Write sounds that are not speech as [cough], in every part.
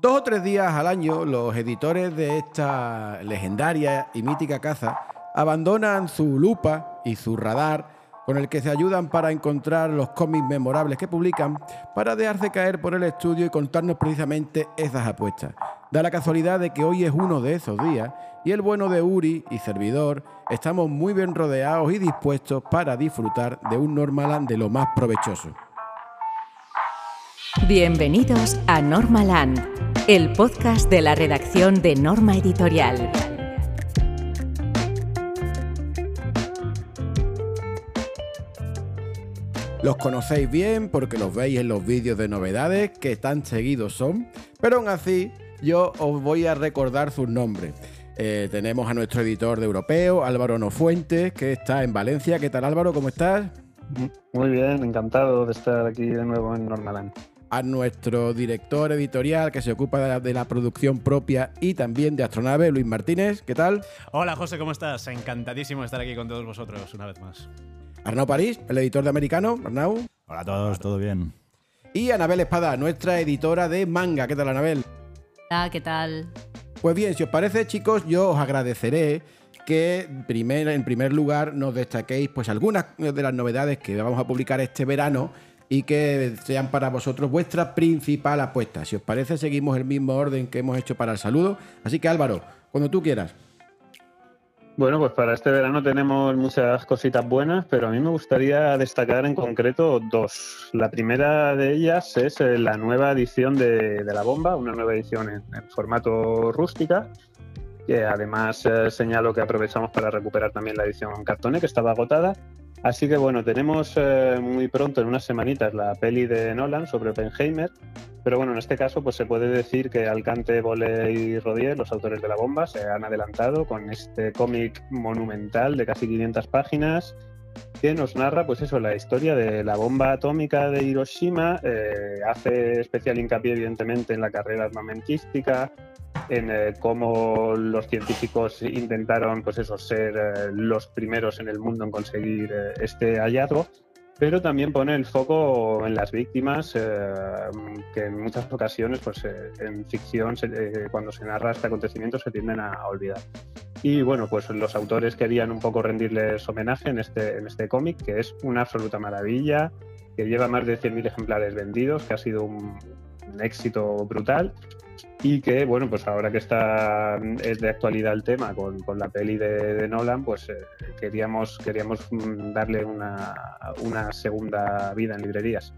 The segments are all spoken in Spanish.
Dos o tres días al año, los editores de esta legendaria y mítica caza abandonan su lupa y su radar con el que se ayudan para encontrar los cómics memorables que publican, para dejarse caer por el estudio y contarnos precisamente esas apuestas. Da la casualidad de que hoy es uno de esos días y el bueno de Uri y servidor estamos muy bien rodeados y dispuestos para disfrutar de un Normaland de lo más provechoso. Bienvenidos a Normaland, el podcast de la redacción de Norma Editorial. Los conocéis bien porque los veis en los vídeos de novedades que tan seguidos son, pero aún así yo os voy a recordar sus nombres. Eh, tenemos a nuestro editor de Europeo, Álvaro Nofuentes, que está en Valencia. ¿Qué tal Álvaro? ¿Cómo estás? Muy bien, encantado de estar aquí de nuevo en Normaland. A nuestro director editorial que se ocupa de la, de la producción propia y también de Astronave, Luis Martínez. ¿Qué tal? Hola José, ¿cómo estás? Encantadísimo de estar aquí con todos vosotros una vez más. Arnau París, el editor de Americano. Arnau. Hola a todos, ¿todo bien? Y Anabel Espada, nuestra editora de manga. ¿Qué tal, Anabel? Hola, ¿qué tal? Pues bien, si os parece, chicos, yo os agradeceré que primer, en primer lugar nos destaquéis pues algunas de las novedades que vamos a publicar este verano y que sean para vosotros vuestra principal apuesta. Si os parece, seguimos el mismo orden que hemos hecho para el saludo. Así que Álvaro, cuando tú quieras. Bueno, pues para este verano tenemos muchas cositas buenas, pero a mí me gustaría destacar en concreto dos. La primera de ellas es eh, la nueva edición de, La Bomba, una nueva edición en, formato rústica, que además eh, señalo que aprovechamos para recuperar también la edición cartone, que estaba agotada. Así que bueno, tenemos eh, muy pronto, en unas semanitas, la peli de Nolan sobre Oppenheimer. Pero bueno, en este caso pues se puede decir que Alcante, Bole y Rodier, los autores de la bomba, se han adelantado con este cómic monumental de casi 500 páginas que nos narra pues eso, la historia de la bomba atómica de Hiroshima. Eh, hace especial hincapié evidentemente en la carrera armamentística, en eh, cómo los científicos intentaron pues eso, ser eh, los primeros en el mundo en conseguir eh, este hallazgo, pero también pone el foco en las víctimas, que en muchas ocasiones pues, en ficción, cuando se narra este acontecimiento, se tienden a, olvidar. Y bueno, pues los autores querían un poco rendirles homenaje en este, en este cómic, que es una absoluta maravilla, que lleva más de 100.000 ejemplares vendidos, que ha sido un éxito brutal y que, bueno, pues ahora que está es de actualidad el tema con, con la peli de, de Nolan, pues eh, queríamos, queríamos mm, darle una, una segunda vida en librerías.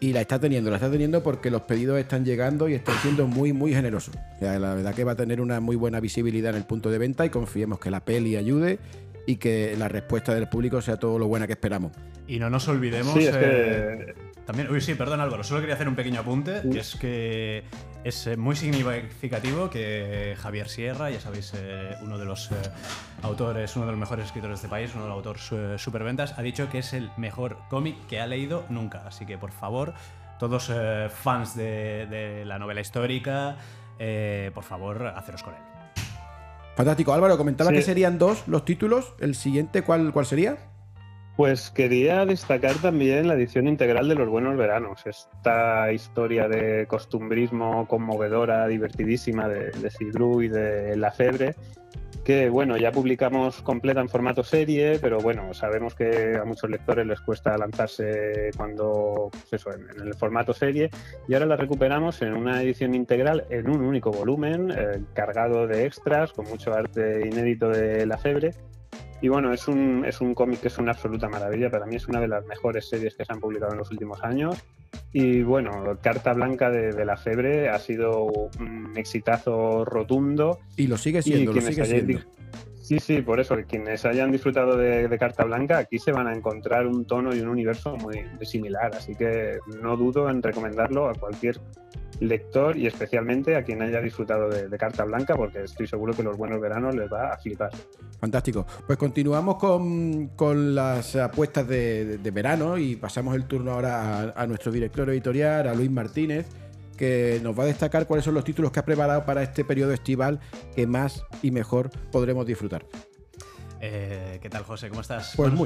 Y la está teniendo, la está teniendo porque los pedidos están llegando y están siendo muy, muy generosos. O sea, la verdad que va a tener una muy buena visibilidad en el punto de venta y confiemos que la peli ayude y que la respuesta del público sea todo lo buena que esperamos. Y no nos olvidemos. Sí, es eh, que También, uy, sí, perdón Álvaro, solo quería hacer un pequeño apunte, que es que es eh, muy significativo que Javier Sierra, ya sabéis, eh, uno de los eh, autores, uno de los mejores escritores de este país, uno de los autores eh, superventas, ha dicho que es el mejor cómic que ha leído nunca. Así que, por favor, todos eh, fans de, de la novela histórica, eh, por favor, haceros con él. Fantástico. Álvaro, comentaba Sí. que serían dos los títulos. El siguiente, ¿cuál, cuál sería? Pues quería destacar también la edición integral de Los Buenos Veranos, esta historia de costumbrismo conmovedora, divertidísima de, de y de La Febre, que bueno, ya publicamos completa en formato serie, pero bueno, sabemos que a muchos lectores les cuesta lanzarse cuando, pues eso, en, en el formato serie, y ahora la recuperamos en una edición integral en un único volumen, eh, cargado de extras, con mucho arte inédito de La Febre, y bueno, es un, es un cómic que es una absoluta maravilla. Para mí es una de las mejores series que se han publicado en los últimos años. Y bueno, Carta Blanca de, de la Febre ha sido un exitazo rotundo. Y lo sigue Y siendo, lo quienes sigue siendo. Sí, sí, por eso, quienes hayan disfrutado de, de Carta Blanca, aquí se van a encontrar un tono y un universo muy, muy similar. Así que no dudo en recomendarlo a cualquier lector y especialmente a quien haya disfrutado de, Carta Blanca, porque estoy seguro que los buenos veranos les va a flipar. Fantástico. Pues continuamos con, con las apuestas de, verano y pasamos el turno ahora a nuestro director editorial, a Luis Martínez, que nos va a destacar cuáles son los títulos que ha preparado para este periodo estival que más y mejor podremos disfrutar. Eh, ¿Qué tal, José? ¿Cómo estás? Pues Bueno,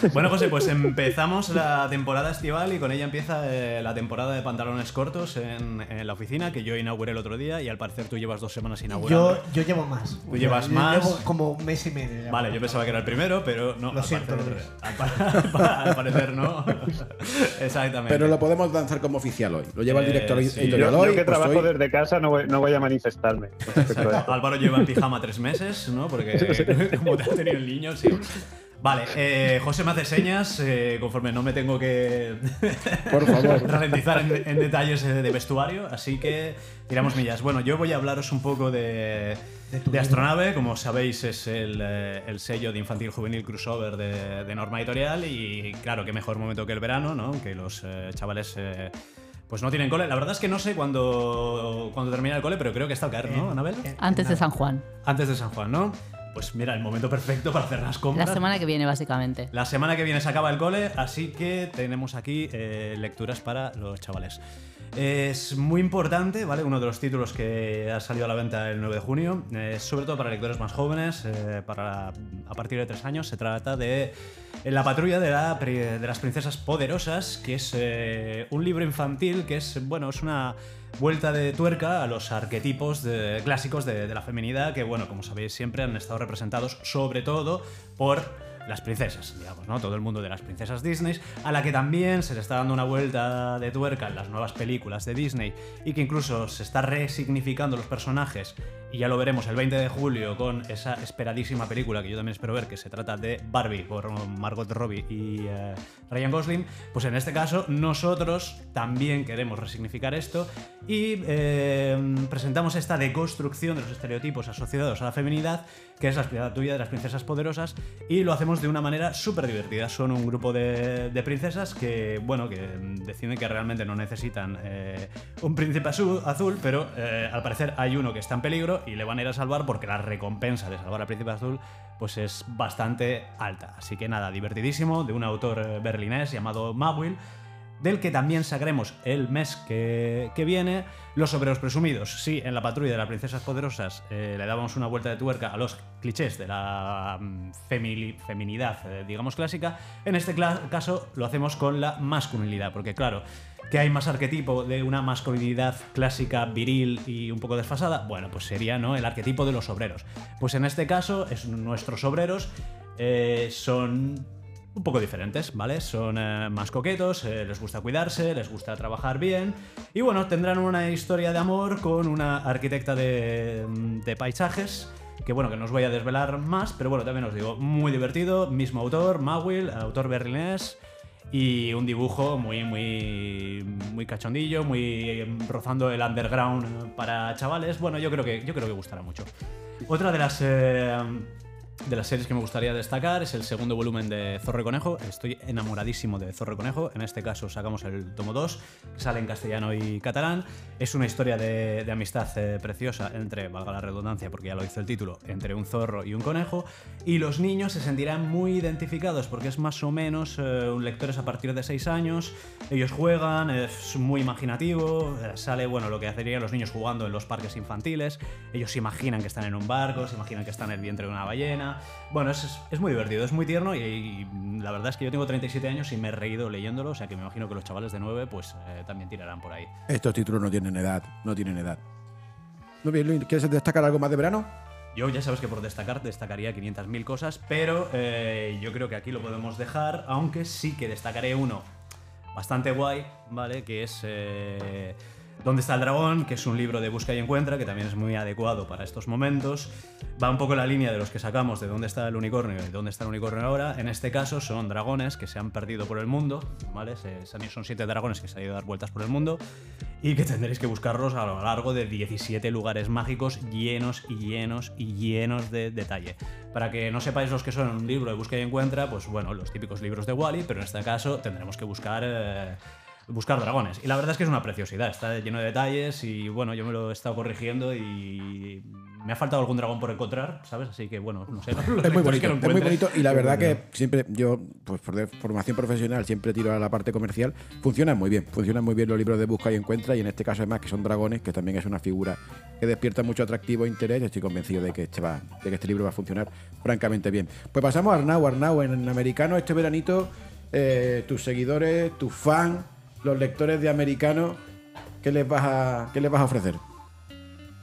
muy. Bueno, José, pues empezamos la temporada estival y con ella empieza eh, la temporada de pantalones cortos en, en la oficina que yo inauguré el otro día y al parecer tú llevas dos semanas inaugurando. Yo, yo llevo más. Tú llevas Yo más. Llevo como un mes y medio. ya. Vale, yo pensaba que era el primero, pero no. Lo al siento, parecer, [laughs] al, pa- al parecer no. [laughs] Exactamente. Pero lo podemos lanzar como oficial hoy. Lo lleva el Eh, director sí. editorial Yo, hoy. yo que pues trabajo hoy- desde casa no voy, no voy a manifestarme. [laughs] Álvaro lleva en pijama tres meses, ¿no? Porque como te ha tenido el niño, sí. Vale, eh, José me hace señas eh, conforme no me tengo que [laughs] Por favor. ralentizar en, en detalles de vestuario, así que tiramos millas. Bueno, yo voy a hablaros un poco de, De Astronave, como sabéis es el, eh, el sello de infantil juvenil crossover de, de Norma Editorial y claro, qué mejor momento que el verano, ¿no? Que los eh, chavales... eh, pues no tienen cole. La verdad es que no sé cuándo, cuándo termina el cole, pero creo que está al caer, ¿no, Anabel? Antes de. San Juan. Antes de San Juan, ¿no? Pues mira, el momento perfecto para hacer las La compras. semana que viene, básicamente. La semana que viene se acaba el cole, así que tenemos aquí eh, lecturas para los chavales. Es muy importante, ¿vale? Uno de los títulos que ha salido a la venta el 9 de junio, eh, sobre todo para lectores más jóvenes, eh, para a partir de tres años, se trata de La patrulla de, la las princesas poderosas, que es un libro infantil que es, bueno, es una vuelta de tuerca a los arquetipos clásicos de, de la feminidad que, bueno, como sabéis, siempre han estado representados sobre todo por las princesas, digamos, ¿no? Todo el mundo de las princesas Disney, a la que también se le está dando una vuelta de tuerca en las nuevas películas de Disney y que incluso se está resignificando los personajes y ya lo veremos el 20 de julio con esa esperadísima película que yo también espero ver, que se trata de Barbie por Margot Robbie y eh, Ryan Gosling, pues en este caso nosotros también queremos resignificar esto y eh, presentamos esta deconstrucción de los estereotipos asociados a la feminidad, que es la patrulla de las princesas poderosas, y lo hacemos de una manera súper divertida. Son un grupo de, de princesas que, bueno, que deciden que realmente no necesitan eh, un príncipe azul, azul pero eh, al parecer hay uno que está en peligro y le van a ir a salvar porque la recompensa de salvar al príncipe azul pues es bastante alta. Así que nada, divertidísimo, de un autor eh, berlinés llamado Mawil, del que también sacaremos el mes que, que viene. Los obreros presumidos. Sí, en la patrulla de las princesas poderosas eh, le dábamos una vuelta de tuerca a los clichés de la mm, feminidad, eh, digamos, clásica. En este caso lo hacemos con la masculinidad, porque claro, que hay más arquetipo de una masculinidad clásica, viril y un poco desfasada, bueno, pues sería ¿no? el arquetipo de los obreros. Pues en este caso, es, nuestros obreros eh, son un poco diferentes, ¿vale? Son eh, más coquetos, eh, les gusta cuidarse, les gusta trabajar bien y bueno, tendrán una historia de amor con una arquitecta de, de paisajes que bueno, que no os voy a desvelar más, pero bueno, también os digo, muy divertido, mismo autor, Mawil, autor berlinés y un dibujo muy, muy, muy cachondillo, muy eh, rozando el underground para chavales. Bueno, yo creo que, yo creo que gustará mucho. Otra de las, eh, de las series que me gustaría destacar es el segundo volumen de Zorro y Conejo. Estoy enamoradísimo de Zorro y Conejo. En este caso sacamos el tomo 2, que sale en castellano y catalán. Es una historia de, amistad eh, preciosa entre, valga la redundancia, porque ya lo dice el título, entre un zorro y un conejo. Y los niños se sentirán muy identificados porque es más o menos eh, un lectores a partir de 6 años. Ellos juegan, es muy imaginativo. eh, sale, bueno, lo que hacerían los niños jugando en los parques infantiles. Ellos se imaginan que están en un barco, se imaginan que están en el vientre de una ballena. Bueno, es, es- es muy divertido, es muy tierno y, y la verdad es que yo tengo 37 años y me he reído leyéndolo, o sea que me imagino que los chavales de 9 pues eh, también tirarán por ahí. Estos títulos no tienen edad, no tienen edad. Muy bien, Luis, ¿quieres destacar algo más de verano? Yo ya sabes que por destacar destacaría 500.000 cosas, pero eh, yo creo que aquí lo podemos dejar, aunque sí que destacaré uno bastante guay, ¿vale? Que es eh, ¿Dónde está el dragón? Que es un libro de busca y encuentra, que también es muy adecuado para estos momentos. Va un poco la línea de los que sacamos de dónde está el unicornio y dónde está el unicornio ahora. En este caso son dragones que se han perdido por el mundo, ¿vale? Son siete dragones que se han ido a dar vueltas por el mundo y que tendréis que buscarlos a lo largo de 17 lugares mágicos llenos y llenos y llenos de detalle. Para que no sepáis los que son un libro de busca y encuentra, pues bueno, los típicos libros de Wally, pero en este caso tendremos que buscar... eh, buscar dragones. Y la verdad es que es una preciosidad, está lleno de detalles y bueno, yo me lo he estado corrigiendo y me ha faltado algún dragón por encontrar, ¿sabes? Así que bueno, no sé. [laughs] Es muy bonito, es muy bonito y la [laughs] verdad que siempre yo, pues por de- formación profesional, siempre tiro a la parte comercial. Funcionan muy bien, funcionan muy bien los libros de busca y encuentra y en este caso además que son dragones, que también es una figura que despierta mucho atractivo e interés. Estoy convencido de que este, va, de que este libro va a funcionar francamente bien. Pues pasamos a Arnau, Arnau, en americano este veranito, eh, tus seguidores, tus fans, los lectores de americano, ¿qué les vas a, qué les vas a ofrecer?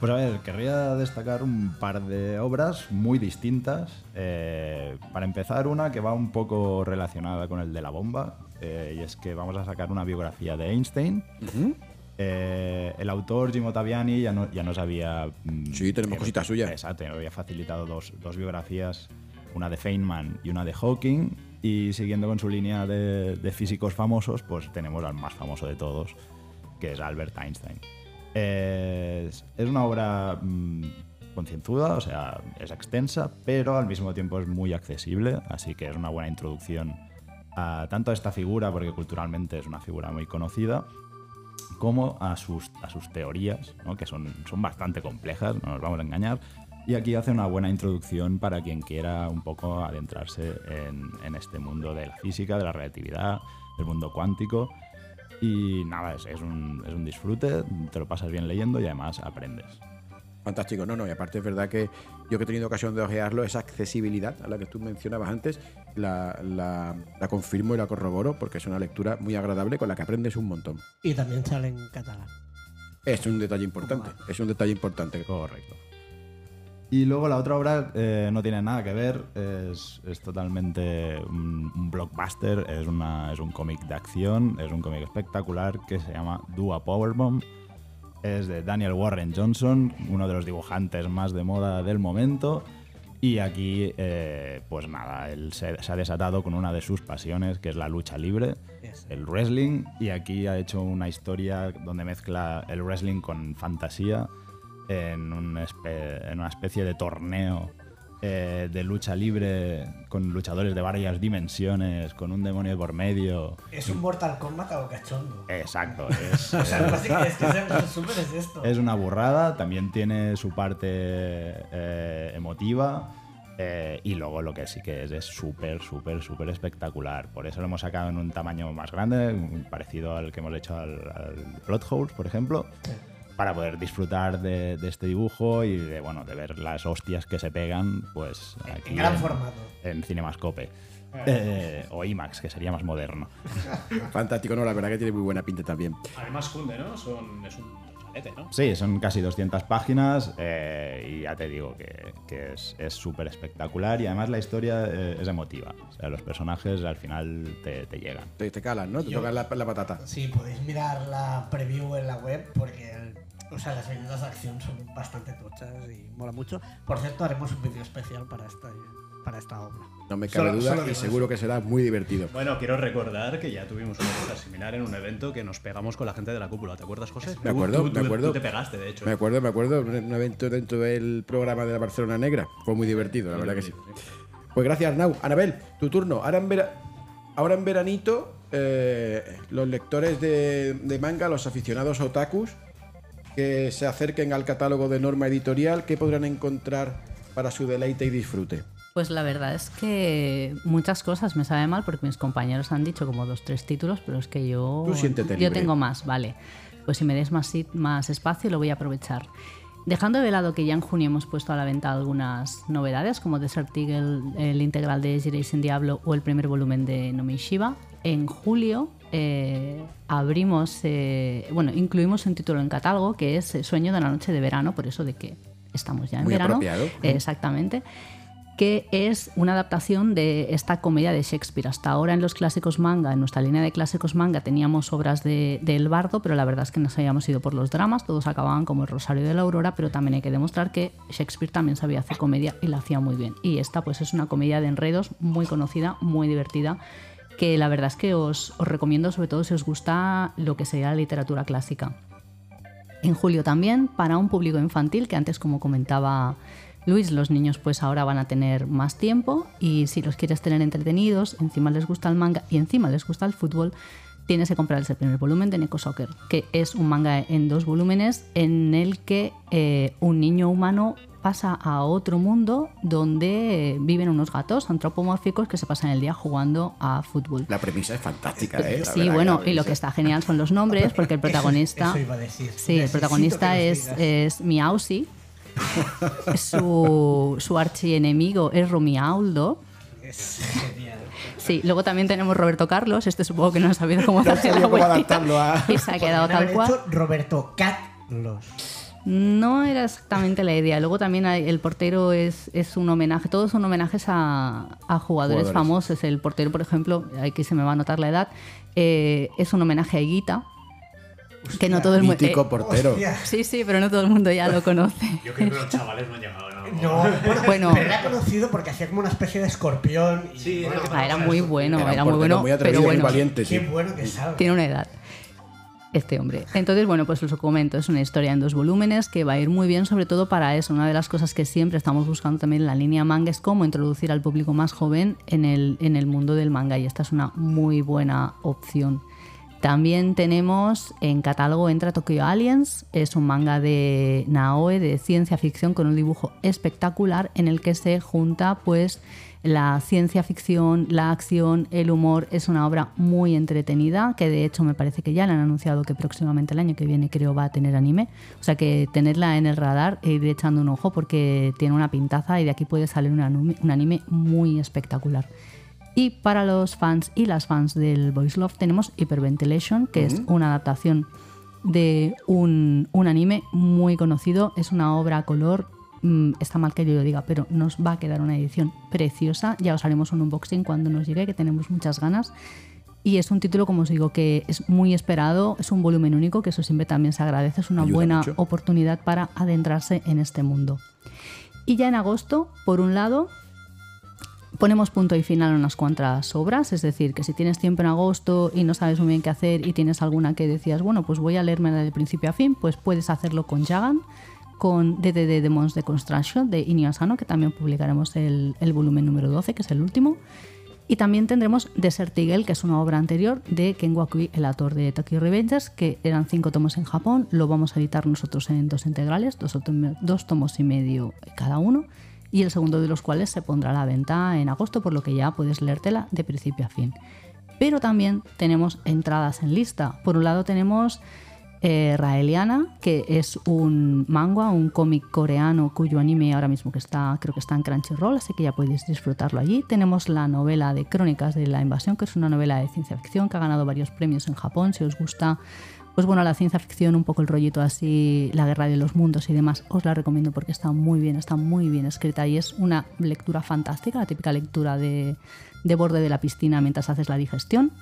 Pues a ver, querría destacar un par de obras muy distintas. Eh, para empezar, una que va un poco relacionada con el de la bomba, eh, y es que vamos a sacar una biografía de Einstein. Eh, el autor Jim Ottaviani ya, no- ya nos había... mm, Sí, tenemos cositas suyas. Exacto, nos había facilitado dos, dos biografías, una de Feynman y una de Hawking. Y siguiendo con su línea de, físicos famosos, pues tenemos al más famoso de todos, que es Albert Einstein. Es, es una obra mm, concienzuda, o sea, es extensa, pero al mismo tiempo es muy accesible, así que es una buena introducción a tanto a esta figura, porque culturalmente es una figura muy conocida, como a sus, a sus teorías, ¿no? que son, son bastante complejas, no nos vamos a engañar. Y aquí hace una buena introducción para quien quiera un poco adentrarse en, en este mundo de la física, de la relatividad, del mundo cuántico. Y nada, es, es un, es un disfrute, te lo pasas bien leyendo y además aprendes. Fantástico, no, no, y aparte es verdad que yo que he tenido ocasión de ojearlo, esa accesibilidad a la que tú mencionabas antes, la, la- la confirmo y la corroboro porque es una lectura muy agradable con la que aprendes un montón. Y también sale en catalán. Es un detalle importante, es un detalle importante. Correcto. Y luego la otra obra eh, no tiene nada que ver, es, es totalmente un, un blockbuster, es, una, es un cómic de acción, es un cómic espectacular que se llama Dua Powerbomb. Es de Daniel Warren Johnson, uno de los dibujantes más de moda del momento. Y aquí, eh, pues nada, él se, se ha desatado con una de sus pasiones, que es la lucha libre, Yes. el wrestling. Y aquí ha hecho una historia donde mezcla el wrestling con fantasía en, un espe- en una especie de torneo eh, de lucha libre con luchadores de varias dimensiones, con un demonio por medio. Es un Mortal Kombat a cachondo. Exacto, [laughs] es, O sea, básicamente es que el resumen es esto. es una burrada, también tiene su parte eh, emotiva. eh, y luego lo que sí que es es súper, súper, súper espectacular. Por eso lo hemos sacado en un tamaño más grande, parecido al que hemos hecho al, al Plot Holes, por ejemplo, para poder disfrutar de, de este dibujo y de, bueno, de ver las hostias que se pegan pues aquí En gran en- formato. en Cinemascope. Eh, o IMAX, que sería más moderno. [laughs] Fantástico, no, la verdad que tiene muy buena pinta también. Además, cunde, ¿no? Son, es un salete, ¿no? Sí, son casi 200 páginas eh, y ya te digo que, que es es súper espectacular y además la historia eh, es emotiva. O sea, los personajes al final te, te llegan. Te, te calan, ¿no? Te Yo- tocan la, la patata. Sí, podéis mirar la preview en la web porque el- o sea, las viñetas de acción son bastante tochas y mola mucho. Por cierto, haremos un vídeo especial para esta, para esta obra. No me cabe Solo- duda solo y seguro que será muy divertido. Bueno, quiero recordar que ya tuvimos una cosa similar en un evento que nos pegamos con la gente de la cúpula. ¿Te acuerdas, José? Me acuerdo, tú- tú- me acuerdo. Tú te pegaste, de hecho. Me acuerdo, me acuerdo, un un evento dentro del programa de la Barcelona Negra. Fue muy divertido, la verdad que sí. Pues gracias, Arnau. Anabel, tu turno. Ahora en, vera- Ahora en veranito, eh, los lectores de, de manga, los aficionados otakus, que se acerquen al catálogo de norma editorial, ¿qué podrán encontrar para su deleite y disfrute? Pues la verdad es que muchas cosas me sabe mal porque mis compañeros han dicho como dos, tres títulos, pero es que yo, Tú siéntete yo libre. tengo más, vale. Pues si me des más, más espacio lo voy a aprovechar. Dejando de lado que ya en junio hemos puesto a la venta algunas novedades, como Desert Eagle, el integral de Jireisen Diablo o el primer volumen de Nomi Shiba, en julio eh, abrimos, eh, bueno, incluimos un título en catálogo que es eh, Sueño de una noche de verano, por eso de que estamos ya en Muy verano. apropiado. Eh, exactamente que es una adaptación de esta comedia de Shakespeare. Hasta ahora en los clásicos manga, en nuestra línea de clásicos manga, teníamos obras de, de El Bardo, pero la verdad es que nos habíamos ido por los dramas, todos acababan como El Rosario de la Aurora, pero también hay que demostrar que Shakespeare también sabía hacer comedia y la hacía muy bien. Y esta pues es una comedia de enredos muy conocida, muy divertida, que la verdad es que os, recomiendo sobre todo si os gusta lo que sería la literatura clásica. En julio también, para un público infantil, que antes como comentaba Luis, los niños pues ahora van a tener más tiempo y si los quieres tener entretenidos, encima les gusta el manga y encima les gusta el fútbol, tienes que comprar ese primer volumen de Neko Soccer, que es un manga en dos volúmenes en el que eh, un niño humano pasa a otro mundo donde eh, viven unos gatos antropomórficos que se pasan el día jugando a fútbol. La premisa es fantástica, ¿eh? La Sí, verdad bueno, y lo que está genial son los nombres, porque el [laughs] protagonista... Eso, eso iba a decir. Sí, el protagonista es, es Miausi. [laughs] su, su archienemigo es Romiauldo. Es genial. Sí, luego también tenemos Roberto Carlos. Este supongo que no ha sabido cómo [laughs] No hacer sabía la cómo adaptarlo a- [laughs] Y se ha quedado tal cual. hecho Roberto Carlos. No era exactamente la idea. Luego también hay- el portero es, es un homenaje, todos son homenajes a, a jugadores, Jugadores. famosos. El portero, por ejemplo, aquí se me va a notar la edad, eh, es un homenaje a Higuita, que no todo el mundo... Mítico portero. Hostia. sí, sí, pero no todo el mundo ya lo conoce. Yo creo que los chavales no han llegado, ¿no? No, bueno, Bueno. pero era conocido porque hacía como una especie de escorpión. Y, Sí, era bueno, que era muy bueno, Era muy portero bueno, muy atrevido pero y muy bueno. valiente, sí. Qué bueno que sabe. Tiene una edad. Este hombre. Entonces, bueno, pues os lo comento, es una historia en dos volúmenes que va a ir muy bien, sobre todo para eso. Una de las cosas que siempre estamos buscando también en la línea manga es cómo introducir al público más joven en el, en el mundo del manga, y esta es una muy buena opción. También tenemos en catálogo Entra Tokyo Aliens, es un manga de Naoe de ciencia ficción con un dibujo espectacular en el que se junta pues la ciencia ficción, la acción, el humor. Es una obra muy entretenida que de hecho me parece que ya le han anunciado que próximamente el año que viene creo va a tener anime. O sea que tenerla en el radar e ir echando un ojo porque tiene una pintaza y de aquí puede salir un anime, un anime muy espectacular. Y para los fans y las fans del Voice Love tenemos Hyperventilation, que es una adaptación de un, un anime muy conocido. Es una obra a color. mm, Está mal que yo lo diga, pero nos va a quedar una edición preciosa. Ya os haremos un unboxing cuando nos llegue, que tenemos muchas ganas. Y es un título, como os digo, que es muy esperado, es un volumen único, que eso siempre también se agradece, es una Ayuda buena mucho. oportunidad para adentrarse en este mundo. Y ya en agosto, por un lado, ponemos punto y final a unas cuantas obras, es decir, que si tienes tiempo en agosto y no sabes muy bien qué hacer y tienes alguna que decías, bueno, pues voy a leerme de principio a fin, pues puedes hacerlo con Jagan, con DDD Demons de Construction de Inio Asano, que también publicaremos el, volumen número 12, que es el último. Y también tendremos Desert Eagle, que es una obra anterior de Ken Wakui, el autor de Tokyo Revengers, que eran cinco tomos en Japón. Lo vamos a editar nosotros en dos integrales, dos, dos tomos y medio cada uno. Y el segundo de los cuales se pondrá a la venta en agosto, por lo que ya puedes leértela de principio a fin. Pero también tenemos entradas en lista. Por un lado tenemos eh, Raeliana, que es un manga, un cómic coreano cuyo anime ahora mismo que está, creo que está en Crunchyroll, así que ya podéis disfrutarlo allí. Tenemos la novela de Crónicas de la Invasión, que es una novela de ciencia ficción que ha ganado varios premios en Japón. Si os gusta, pues bueno, la ciencia ficción, un poco el rollito así, la guerra de los mundos y demás, os la recomiendo porque está muy bien, está muy bien escrita y es una lectura fantástica, la típica lectura de, de borde de la piscina mientras haces la digestión.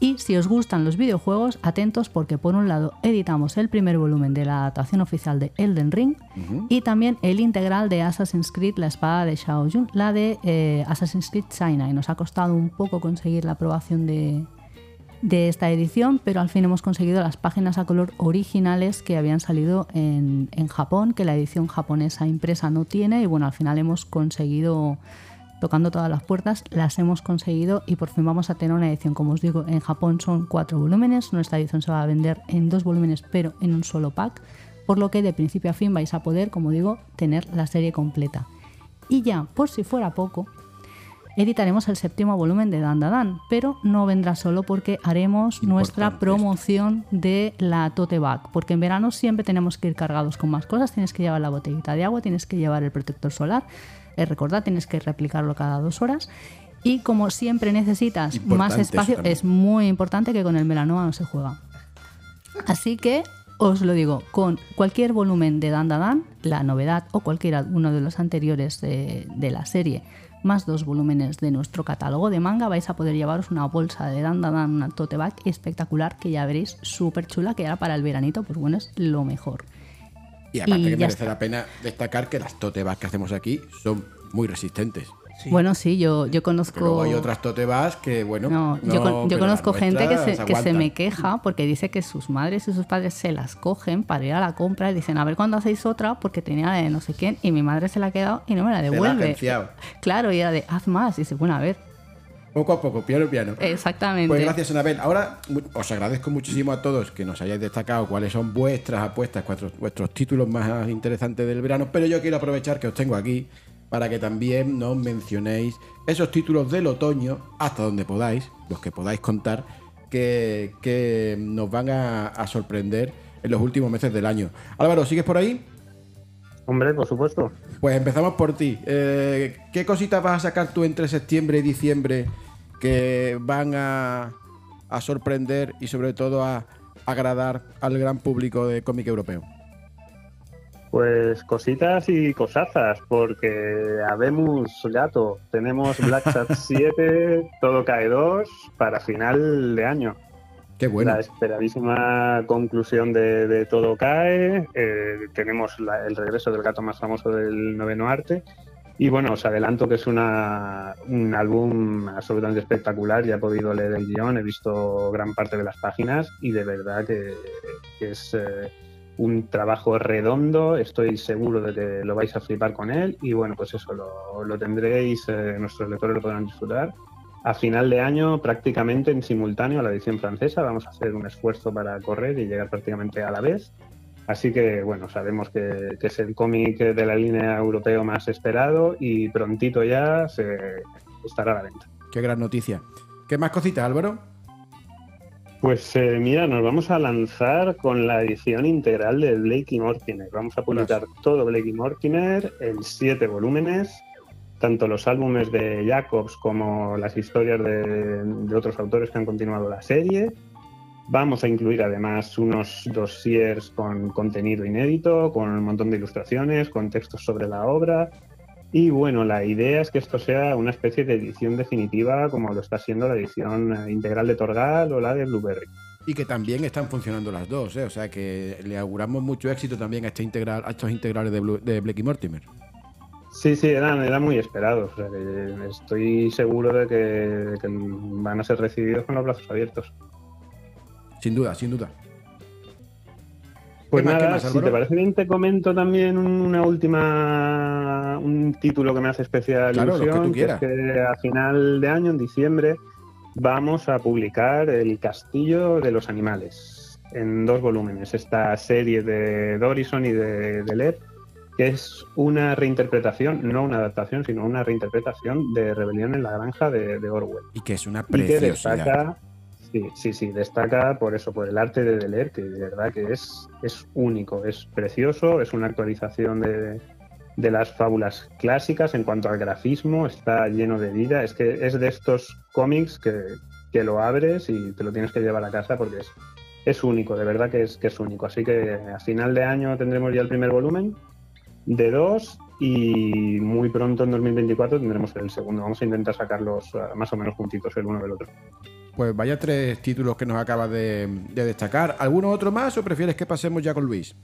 Y si os gustan los videojuegos, atentos porque por un lado editamos el primer volumen de la adaptación oficial de Elden Ring y también el integral de Assassin's Creed, la espada de Shao Jun, la de eh, Assassin's Creed China. Y nos ha costado un poco conseguir la aprobación de, de esta edición, pero al fin hemos conseguido las páginas a color originales que habían salido en, en Japón, que la edición japonesa impresa no tiene. Y bueno, al final hemos conseguido tocando todas las puertas, las hemos conseguido y por fin vamos a tener una edición. Como os digo, en Japón son cuatro volúmenes, nuestra edición se va a vender en dos volúmenes, pero en un solo pack, por lo que de principio a fin vais a poder, como digo, tener la serie completa. Y ya, por si fuera poco, editaremos el séptimo volumen de Dan Da Dan, pero no vendrá solo porque haremos nuestra promoción de la tote bag, porque en verano siempre tenemos que ir cargados con más cosas, tienes que llevar la botellita de agua, tienes que llevar el protector solar, eh, recordad, tienes que replicarlo cada dos horas. Y como siempre necesitas Importante más espacio, también. es muy importante que con el melanoma no se juega. Así que os lo digo, con cualquier volumen de Dan Da Dan, la novedad o cualquiera uno de los anteriores de, de la serie, más dos volúmenes de nuestro catálogo de manga, vais a poder llevaros una bolsa de Dan Da Dan, una tote bag espectacular que ya veréis súper chula, que ahora para el veranito, pues bueno, es lo mejor. Y aparte Y que merece está. la pena destacar que las tote bags que hacemos aquí son muy resistentes. Sí. Bueno, sí, yo, yo conozco... hay otras tote bags que, bueno, No, yo, con- yo conozco gente que se, que se me queja porque dice que sus madres y sus padres se las cogen para ir a la compra y dicen, a ver cuándo hacéis otra porque tenía la de no sé quién y mi madre se la ha quedado y no me la devuelve. [laughs] Claro, y era de, haz más. Y dice, bueno, a ver, Poco a poco, piano piano. Exactamente. Pues gracias, Anabel. Ahora os agradezco muchísimo a todos que nos hayáis destacado cuáles son vuestras apuestas, vuestros, vuestros títulos más interesantes del verano, pero yo quiero aprovechar que os tengo aquí para que también nos mencionéis esos títulos del otoño, hasta donde podáis, los que podáis contar, que, que nos van a, a sorprender en los últimos meses del año. Álvaro, ¿sigues por ahí? Hombre, por supuesto. Pues empezamos por ti. Eh, ¿Qué cositas vas a sacar tú entre septiembre y diciembre que van a, a sorprender y sobre todo a agradar al gran público de cómic europeo? Pues cositas y cosazas, porque habemos gato. Tenemos Black Sat 7, [laughs] todo cae 2 para final de año. Qué bueno. La esperadísima conclusión de, de Todo Cae. eh, tenemos la- el regreso del gato más famoso del noveno arte. Y bueno, os adelanto que es una, un álbum absolutamente espectacular. Ya he podido leer el guion, he visto gran parte de las páginas y de verdad que, que es eh, un trabajo redondo. Estoy seguro de que lo vais a flipar con él. Y bueno, pues eso lo, lo tendréis, eh, nuestros lectores lo podrán disfrutar a final de año prácticamente en simultáneo a la edición francesa. Vamos a hacer un esfuerzo para correr y llegar prácticamente a la vez. Así que bueno, sabemos que, que es el cómic de la línea europeo más esperado y prontito ya se estará a la venta. Qué gran noticia. ¿Qué más cositas, Álvaro? Pues eh, mira, nos vamos a lanzar con la edición integral de Blake y Mortimer. Vamos a publicar todo Blake y Mortimer en siete volúmenes, tanto los álbumes de Jacobs como las historias de, de otros autores que han continuado la serie. Vamos a incluir además unos dossiers con contenido inédito, con un montón de ilustraciones, con textos sobre la obra. Y bueno, la idea es que esto sea una especie de edición definitiva, como lo está siendo la edición eh, integral de Torgal o la de Blueberry. Y que también están funcionando las dos, ¿eh? o sea que le auguramos mucho éxito también a, este integral, a estos integrales de, Blue- de Blake y Mortimer. Sí, sí, eran, eran muy esperados. o sea que estoy seguro de que, de que van a ser recibidos con los brazos abiertos. Sin duda, sin duda. Pues ¿Qué más, qué nada, más, si te parece bien, te comento también una última, un título que me hace especial Claro, que ilusión, quieras. es que a final de año, en diciembre, vamos a publicar El Castillo de los Animales en dos volúmenes. Esta serie de Dorison y de, de Lev, que es una reinterpretación, no una adaptación, sino una reinterpretación de Rebelión en la Granja de, de Orwell. Y que es una Y que preciosidad. destaca, sí, sí, sí, destaca por eso, por el arte de Deler, que de verdad que es, es único, es precioso, es una actualización de, de las fábulas clásicas en cuanto al grafismo, está lleno de vida, es que es de estos cómics que, que lo abres y te lo tienes que llevar a casa porque es, es único, de verdad que es, que es único. Así que a final de año tendremos ya el primer volumen de dos y muy pronto en 2024 tendremos el segundo. Vamos a intentar sacarlos eh, más o menos juntitos el uno del otro. Pues vaya tres títulos que nos acabas de, de destacar. ¿Alguno otro más o prefieres que pasemos ya con Luis?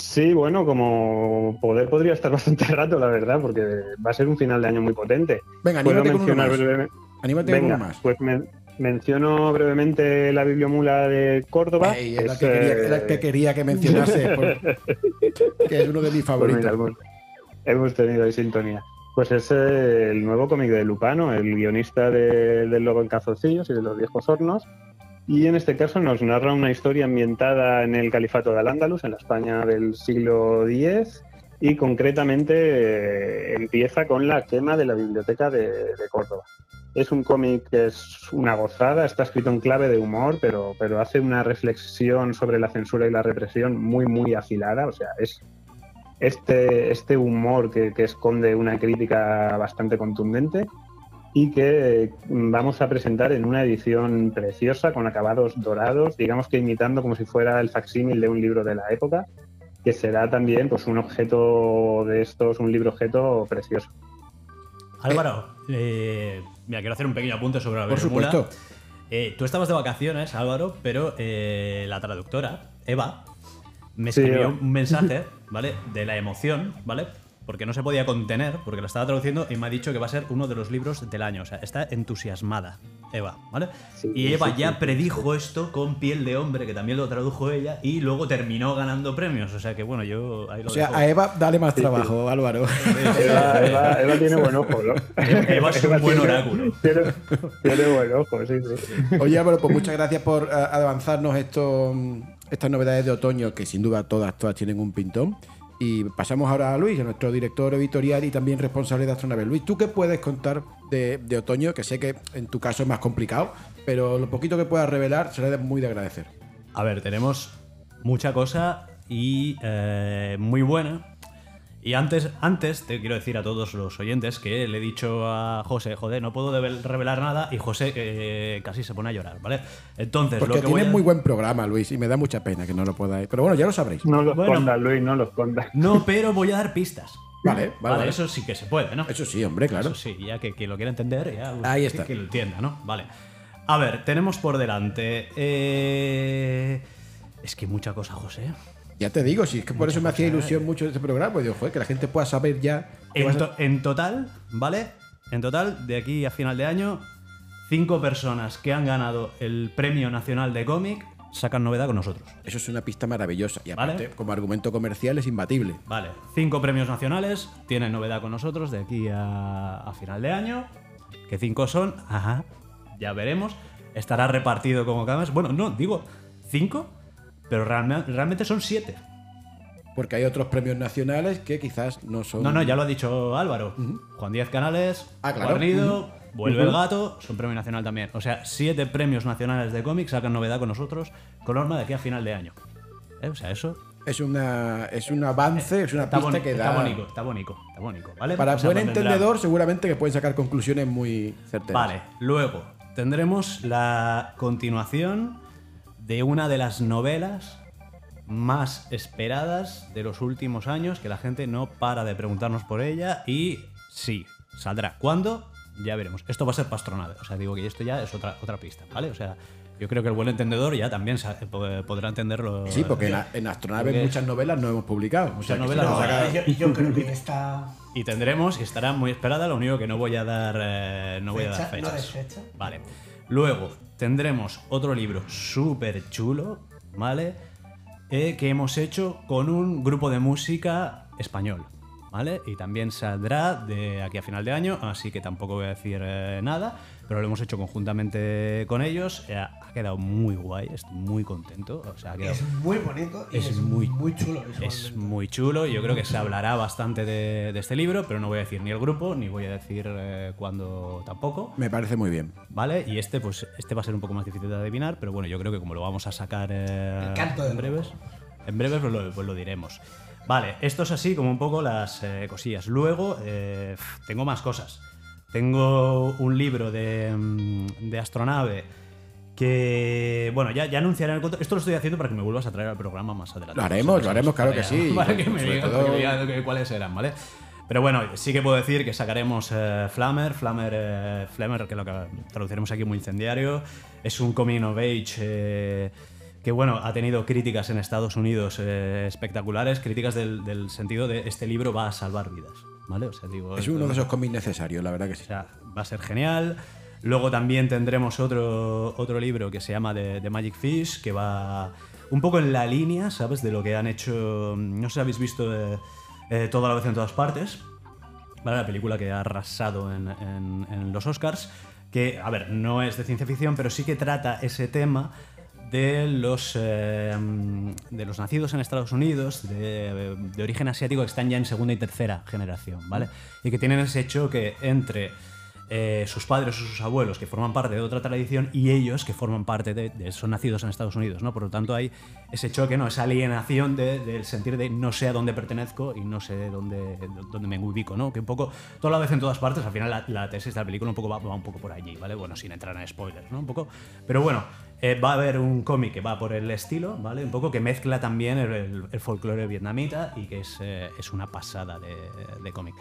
Sí, bueno, como poder podría estar [laughs] bastante rato, la verdad, porque va a ser un final de año muy potente. Venga, Puedo anímate con uno más. Anímate con Venga, uno más. pues men- menciono brevemente la bibliomula de Córdoba. Ey, es la Es, que quería, eh, es la que quería que mencionase, [laughs] por- que es uno de mis Pues favoritos. mira, hemos, tenido ahí sintonía. Pues es eh, el nuevo cómic de Lupano, el guionista de- del Lobo en Calzoncillos y de los viejos hornos. Y en este caso nos narra una historia ambientada en el Califato de Al-Ándalus, en la España del siglo X, y concretamente eh, empieza con la quema de la biblioteca de, Córdoba. Es un cómic que es una gozada, está escrito en clave de humor, pero, pero hace una reflexión sobre la censura y la represión muy, muy afilada. O sea, es este, este humor que esconde una crítica bastante contundente y que eh, vamos a presentar en una edición preciosa con acabados dorados, digamos que imitando como si fuera el facsímil de un libro de la época, que será también pues un objeto de estos, un libro objeto precioso. Álvaro, eh, mira, quiero hacer un pequeño apunte sobre la Por Bermula. supuesto. Eh, tú estabas de vacaciones, Álvaro, pero eh, la traductora, Eva, me escribió un mensaje, ¿vale? De la emoción, ¿vale? Porque no se podía contener, porque lo estaba traduciendo y me ha dicho que va a ser uno de los libros del año. O sea, está entusiasmada, Eva, ¿vale? Sí, y Eva sí, ya sí. predijo esto con Piel de Hombre, que también lo tradujo ella, y luego terminó ganando premios. O sea que bueno, yo ahí lo O sea, dejo. a Eva dale más trabajo, Álvaro. Eva, Eva- Eva tiene buen ojo, ¿no? Eva es un buen tiene- oráculo. Tiene, tiene buen ojo, sí, sí. Oye Álvaro, pues muchas gracias por eh, avanzarnos esto, mm, estas novedades de otoño, que sin duda todas, todas tienen un pintón. Y pasamos ahora a Luis, a nuestro director editorial y también responsable de Astronave. Luis, ¿tú qué puedes contar de, otoño? Que sé que en tu caso es más complicado, pero lo poquito que puedas revelar será muy de agradecer. A ver, tenemos mucha cosa y eh, muy buena. Y antes, antes te quiero decir a todos los oyentes que le he dicho a José, joder, no puedo revelar nada y José eh, casi se pone a llorar, ¿vale? Entonces, Porque lo que voy tienes a... muy buen programa, Luis, y me da mucha pena que no lo podáis. Pero bueno, ya lo sabréis. No los Bueno. escondas, Luis, no los escondas. No, pero voy a dar pistas. Vale, vale. Vale, vale. eso sí que se puede, ¿no? Eso sí, hombre, claro. Eso sí, ya que quien lo quiera entender, ya Ahí está. Que, lo entienda, ¿no? Vale. A ver, tenemos por delante. eh, Es que mucha cosa, José. Ya te digo, si es que por eso me hacía ilusión mucho este programa, pues digo, joder, que la gente pueda saber ya. En, a- total, ¿vale? En total, de aquí a final de año, cinco personas que han ganado el Premio Nacional de Cómic sacan novedad con nosotros. Eso es una pista maravillosa. Y aparte, Vale. como argumento comercial es imbatible. Vale, cinco premios nacionales tienen novedad con nosotros de aquí a, a final de año. ¿Qué cinco son? Ajá, ya veremos. Estará repartido como cada mes. Bueno, no, digo cinco, pero realme- realmente son siete. Porque hay otros premios nacionales que quizás no son. No, no, ya lo ha dicho Álvaro. Juan Díaz Canales, Ah, claro. Guarnido, Vuelve el Gato, son premio nacional también. O sea, siete premios nacionales de cómics sacan novedad con nosotros, con norma de aquí a final de año. ¿Eh? O sea, eso Es, una, es un avance, es una está, pista que está da. bonito, está bonito, está bonito, ¿vale? Para O sea, buen entendedor, seguramente que pueden sacar conclusiones muy certeras. Vale, luego tendremos la continuación de una de las novelas más esperadas de los últimos años, que la gente no para de preguntarnos por ella y sí, saldrá. ¿Cuándo? Ya veremos. Esto va a ser Pastronave, o sea, digo que esto ya es otra, otra pista, ¿vale? O sea, yo creo que el buen entendedor ya también sa- po- podrá entenderlo. Sí, porque en, en Astronave Porque- muchas novelas no hemos publicado. O sea, que novelas no. saca- yo, yo creo que esta Y tendremos, y estará muy esperada, lo único que no voy a dar, eh, no voy a dar fecha, no fechas. fecha. Vale. Luego tendremos otro libro súper chulo, ¿vale? Eh, que hemos hecho con un grupo de música español, ¿vale? Y también saldrá de aquí a final de año, así que tampoco voy a decir eh, nada, pero lo hemos hecho conjuntamente con ellos. eh, ha quedado muy guay, estoy muy contento. O sea, ha quedado- es muy bonito y Es es, muy- muy, chulo es muy chulo y yo creo que se hablará bastante de, de este libro, pero no voy a decir ni el grupo, ni voy a decir eh, cuándo tampoco. Me parece muy bien. ¿Vale? Y este, pues, este va a ser un poco más difícil de adivinar, pero bueno, yo creo que como lo vamos a sacar eh, El canto del en breves, en breves pues lo, pues lo diremos. Vale, esto es así como un poco las eh, cosillas. Luego, eh, tengo más cosas. Tengo un libro de, mm, de astronave que, bueno, ya, ya anunciaré en el control. Esto lo estoy haciendo para que me vuelvas a traer al programa más adelante. Lo haremos, lo haremos, claro que sí. [laughs] Para que me todo- que- cuáles eran, ¿vale? Pero bueno, sí que puedo decir que sacaremos eh, Flammer, Flammer, eh, Flammer, que lo que traduciremos aquí muy incendiario. Es un coming of age eh, que, bueno, ha tenido críticas en Estados Unidos eh, espectaculares, críticas del, del sentido de este libro va a salvar vidas, ¿vale? O sea, digo, Es uno de esos cómics necesarios, la verdad que sí. o sea, va a ser genial. Luego también tendremos otro, otro libro que se llama The, The Magic Fish, que va un poco en la línea, ¿sabes? De lo que han hecho. No sé si habéis visto eh, eh, Toda la vez en todas partes. ¿vale? La película que ha arrasado en, en- en los Oscars. Que, a ver, no es de ciencia ficción, pero sí que trata ese tema de los, eh, de los nacidos en Estados Unidos, de, origen asiático, que están ya en segunda y tercera generación, ¿vale? Y que tienen ese choque entre eh, sus padres o sus abuelos, que forman parte de otra tradición, y ellos, que forman parte de, son nacidos en Estados Unidos, ¿no? Por lo tanto, hay ese choque, ¿no? Esa alienación de- del sentir de no sé a dónde pertenezco y no sé dónde, dónde me ubico, ¿no? Que un poco, toda la vez en todas partes, al final la, la tesis de la película un poco va, va un poco por allí, ¿vale? Bueno, sin entrar en spoilers, ¿no? Un poco, pero bueno, eh, va a haber un cómic que va por el estilo, ¿vale? Un poco que mezcla también el, el- el folclore vietnamita y que es, eh, es una pasada de, de cómic.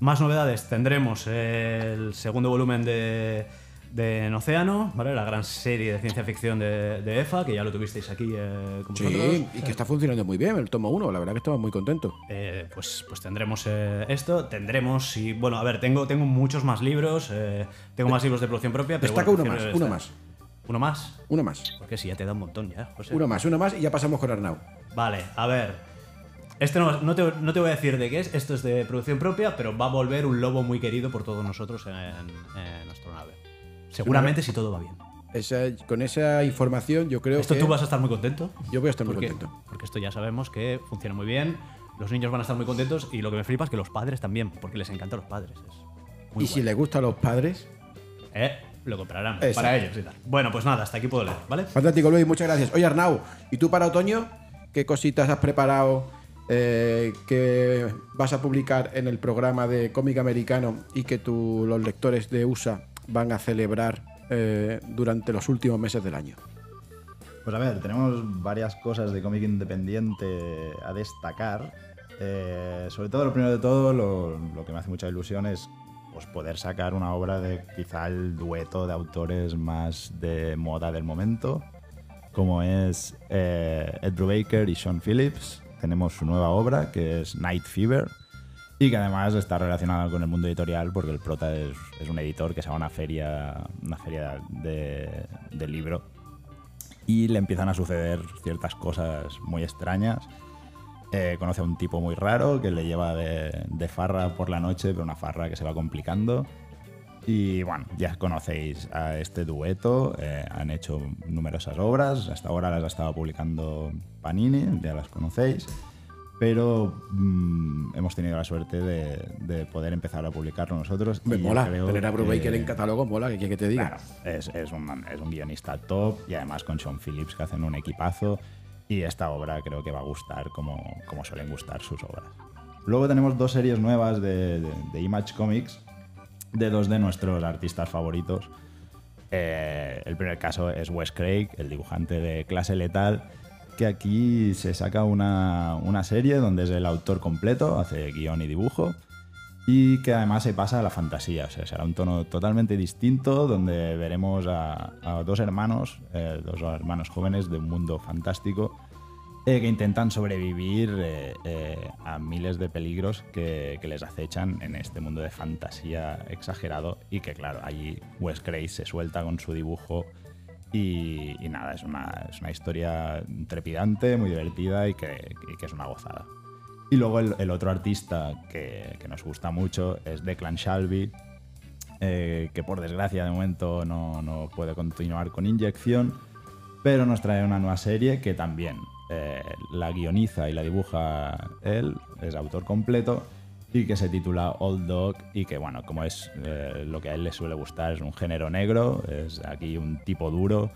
Más novedades, tendremos el segundo volumen de, de Océano, ¿vale? La gran serie de ciencia ficción de, de EFA, que ya lo tuvisteis aquí eh, con vosotros. Sí, y que está funcionando muy bien el tomo 1, la verdad que estamos muy contentos. Eh, pues, pues tendremos eh, esto, tendremos y bueno, a ver, tengo, tengo muchos más libros, tengo más libros de producción propia, pero Destaca bueno, uno más, uno más, ¿Uno más? uno más, Porque si ya te da un montón ya, José. uno más, uno más y ya pasamos con Arnau. Vale, a ver. Este no, no te, no te voy a decir de qué es, esto es de producción propia, pero va a volver un lobo muy querido por todos nosotros en, en Astronave. Seguramente si todo va bien. Esa- con esa información yo creo Esto que tú vas a estar muy contento. yo voy a estar muy porque, contento. porque esto ya sabemos que funciona muy bien, los niños van a estar muy contentos y lo que me flipa es que los padres también, porque les encantan los padres. Es muy Y si guay. le gusta a los padres, Eh, lo comprarán Exacto. para ellos y tal. Bueno, pues nada, hasta aquí puedo leer, ¿vale? fantástico Luis, muchas gracias. Oye Arnau, ¿y tú para otoño qué cositas has preparado eh, que vas a publicar en el programa de cómic americano y que tú, los lectores de USA van a celebrar eh, durante los últimos meses del año? Pues a ver, tenemos varias cosas de cómic independiente a destacar. Eh, sobre todo, lo primero de todo, lo, lo que me hace mucha ilusión es pues, poder sacar una obra de quizá el dueto de autores más de moda del momento, como es eh, Ed Brubaker y Sean Phillips. Tenemos su nueva obra, que es Night Fever, y que además está relacionada con el mundo editorial porque el prota es, un editor que se va a una feria, una feria de, de libro y le empiezan a suceder ciertas cosas muy extrañas. Eh, conoce a un tipo muy raro que le lleva de, de farra por la noche, pero una farra que se va complicando. Y bueno, ya conocéis a este dueto, eh, han hecho numerosas obras, hasta ahora las ha estado publicando Panini, ya las conocéis, pero mm, hemos tenido la suerte de, de poder empezar a publicarlo nosotros. Me y mola, tener a Brubaker en catálogo mola, que que te diga. Claro, es, es un, es un guionista top y además con Sean Phillips que hacen un equipazo y esta obra creo que va a gustar como, como suelen gustar sus obras. Luego tenemos dos series nuevas de, Image Comics de dos de nuestros artistas favoritos. Eh, el primer caso es Wes Craig, el dibujante de Clase Letal, que aquí se saca una, una serie donde es el autor completo, hace guion y dibujo, y que además se pasa a la fantasía. O sea, será un tono totalmente distinto donde veremos a, dos hermanos, eh, dos hermanos jóvenes de un mundo fantástico eh, que intentan sobrevivir eh, a miles de peligros que, les acechan en este mundo de fantasía exagerado y que claro, allí Wes Craig se suelta con su dibujo y, y nada, es una, es una historia trepidante, muy divertida y que es una gozada. Y luego el, otro artista que, nos gusta mucho es Declan Shalvey, eh, que por desgracia de momento no, no puede continuar con inyección, pero nos trae una nueva serie que también eh, la guioniza y la dibuja él, es autor completo, y que se titula Old Dog y que bueno, como es eh, lo que a él le suele gustar, es un género negro, es aquí un tipo duro,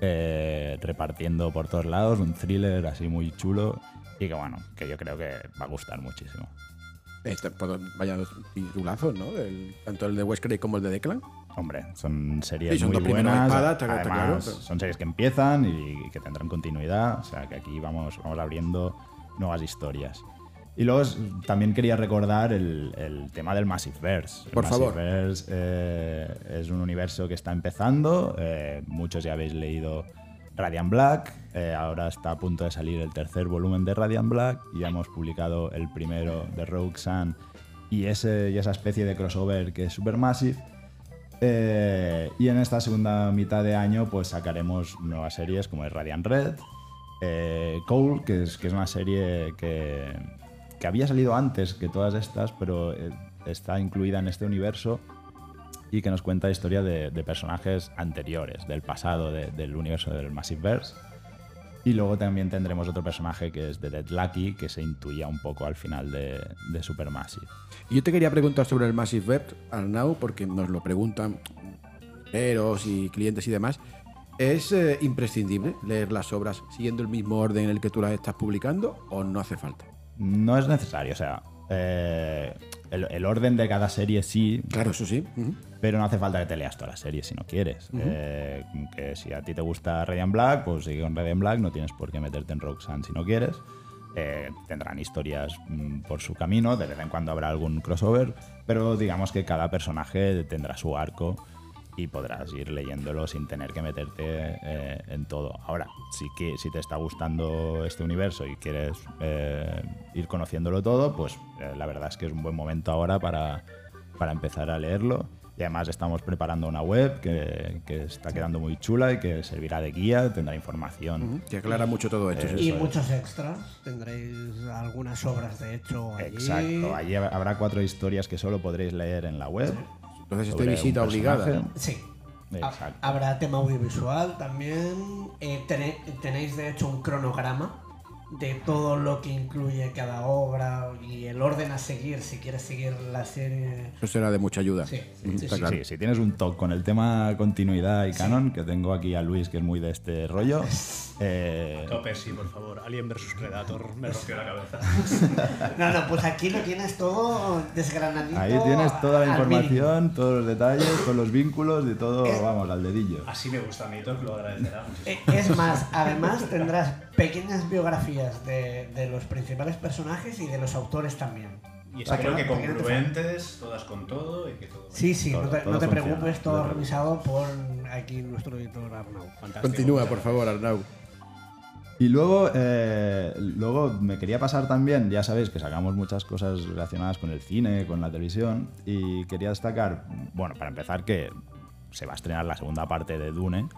repartiendo por todos lados, un thriller así muy chulo y que bueno, que yo creo que va a gustar muchísimo. Este, pues, vaya dos titulazos, ¿no? El- tanto el de Wes Craig como el de Declan. Hombre, son series Sí, son muy buenas. Además, claro, pero- son series que empiezan y que tendrán continuidad. O sea, que aquí vamos, vamos abriendo nuevas historias. Y luego también quería recordar el, el tema del Massiveverse. El Por favor. Massiveverse, eh, es un universo que está empezando. eh, muchos ya habéis leído Radiant Black. Eh, ahora está a punto de salir el tercer volumen de Radiant Black. Ya hemos publicado el primero de Rogue Sun y, ese, y esa especie de crossover que es Supermassive. Eh, y en esta segunda mitad de año pues sacaremos nuevas series como es Radiant Red, eh, Cole, que es, que es una serie que, que había salido antes que todas estas, pero eh, está incluida en este universo y que nos cuenta la historia de, personajes anteriores, del pasado de- del universo del Massiveverse. Y luego también tendremos otro personaje que es de Dead Lucky, que se intuía un poco al final de, de Supermassive. Y yo te quería preguntar sobre el Massive Web, Arnau, porque nos lo preguntan peros y clientes y demás. ¿Es eh, imprescindible leer las obras siguiendo el mismo orden en el que tú las estás publicando o no hace falta? No es necesario, o sea, eh, el, el orden de cada serie sí, Claro, eso sí. Pero no hace falta que te leas toda la serie si no quieres. Eh, que si a ti te gusta Radiant Black, pues sigue con Radiant Black, no tienes por qué meterte en Roxanne si no quieres. Eh, tendrán historias mm, por su camino, de vez en cuando habrá algún crossover, pero digamos que cada personaje tendrá su arco y podrás ir leyéndolo sin tener que meterte eh, en todo. Ahora, sí que si te está gustando este universo y quieres eh, ir conociéndolo todo, pues eh, la verdad es que es un buen momento ahora para, para empezar a leerlo. Y además estamos preparando una web que, que está quedando muy chula y que servirá de guía, tendrá información. Que aclara mucho todo esto. Eso. Y es. muchos extras. Tendréis algunas obras de hecho allí. Exacto, allí habrá cuatro historias que solo podréis leer en la web. Entonces, esta sobre visita obligada. Sí. Exacto. Habrá tema audiovisual también. Eh, tenéis de hecho un cronograma de todo lo que incluye cada obra y el orden a seguir si quieres seguir la serie. Eso será de mucha ayuda. Sí, sí, sí, claro. Sí, si tienes un talk con el tema continuidad y canon, que tengo aquí a Luis, que es muy de este rollo, eh, Tope, sí, por favor. Alien vs Predator me rompió la cabeza. [laughs] No, no, pues aquí lo tienes todo desgranadito. ahí tienes toda la información, todos los detalles, todos los vínculos y todo, vamos, al dedillo. Así me gusta a mí, Talk lo agradecerá. Eh, Es más, además tendrás pequeñas biografías de, de los principales personajes y de los autores también. Y espero que que no- congruentes, todas con todo y que todo. Sí, sí, Todo- no te, todo no te preocupes, todo revisado por aquí nuestro editor Arnau. Fantástico. Continúa, por favor, Arnau. Y luego, eh, luego me quería pasar también, ya sabéis que sacamos muchas cosas relacionadas con el cine, con la televisión, y quería destacar, bueno, para empezar que se va a estrenar la segunda parte de Dune,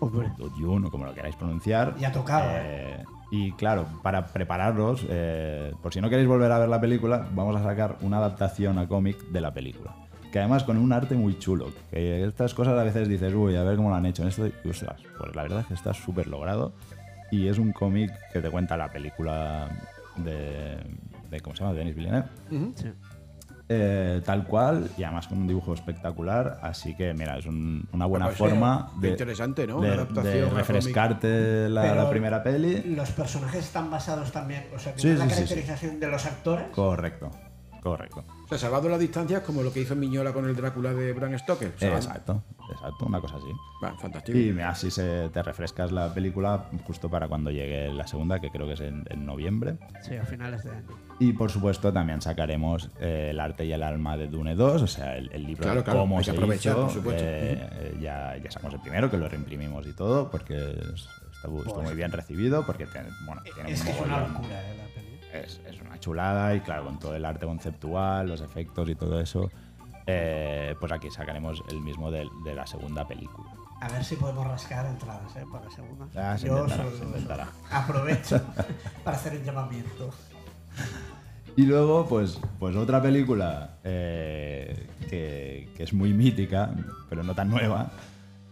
Hombre. o Dune, o como lo queráis pronunciar. Ya tocaba, Eh, y claro, para prepararos, eh, por si no queréis volver a ver la película, vamos a sacar una adaptación a cómic de la película. Que además con un arte muy chulo. Que estas cosas a veces dices, uy, a ver cómo lo han hecho en esto. Y, ostras, pues la verdad es que está súper logrado. Y es un cómic que te cuenta la película de, de ¿cómo se llama? Denis Villeneuve. Sí. Eh, tal cual, y además con un dibujo espectacular. Así que, mira, es un- una buena forma de, interesante, ¿no? de- adaptación refrescarte la, primera peli. Los personajes están basados también, o sea, Sí, la sí, sí, sí. caracterización de los actores. Correcto, correcto. O sea, salvando las distancias como lo que hizo Miñola con el Drácula de Bram Stoker. O sea, exacto, exacto, una cosa así. Va, fantástico. Y así se, te refrescas la película justo para cuando llegue la segunda, que creo que es en, en noviembre. Sí, a finales de año. Y por supuesto también sacaremos eh, El arte y el alma de Dune 2, o sea, el, el libro Claro, de claro, cómo hay que se aprovechar, hizo. por supuesto. Eh, eh, ya, ya sacamos el primero, que lo reimprimimos y todo, porque es- estuvo, estuvo muy bien recibido, porque bueno, tiene Es un es una locura, eh, la peli. es, es una chulada y claro, con todo el arte conceptual, los efectos y todo eso, eh, pues aquí sacaremos el mismo de, de la segunda película. A ver si podemos rascar entradas, ¿eh? Para la segunda. Ah, se Yo intentará, solo- se intentará. aprovecho [laughs] para hacer un llamamiento. Y luego, pues, pues otra película eh, que, que es muy mítica, pero no tan nueva,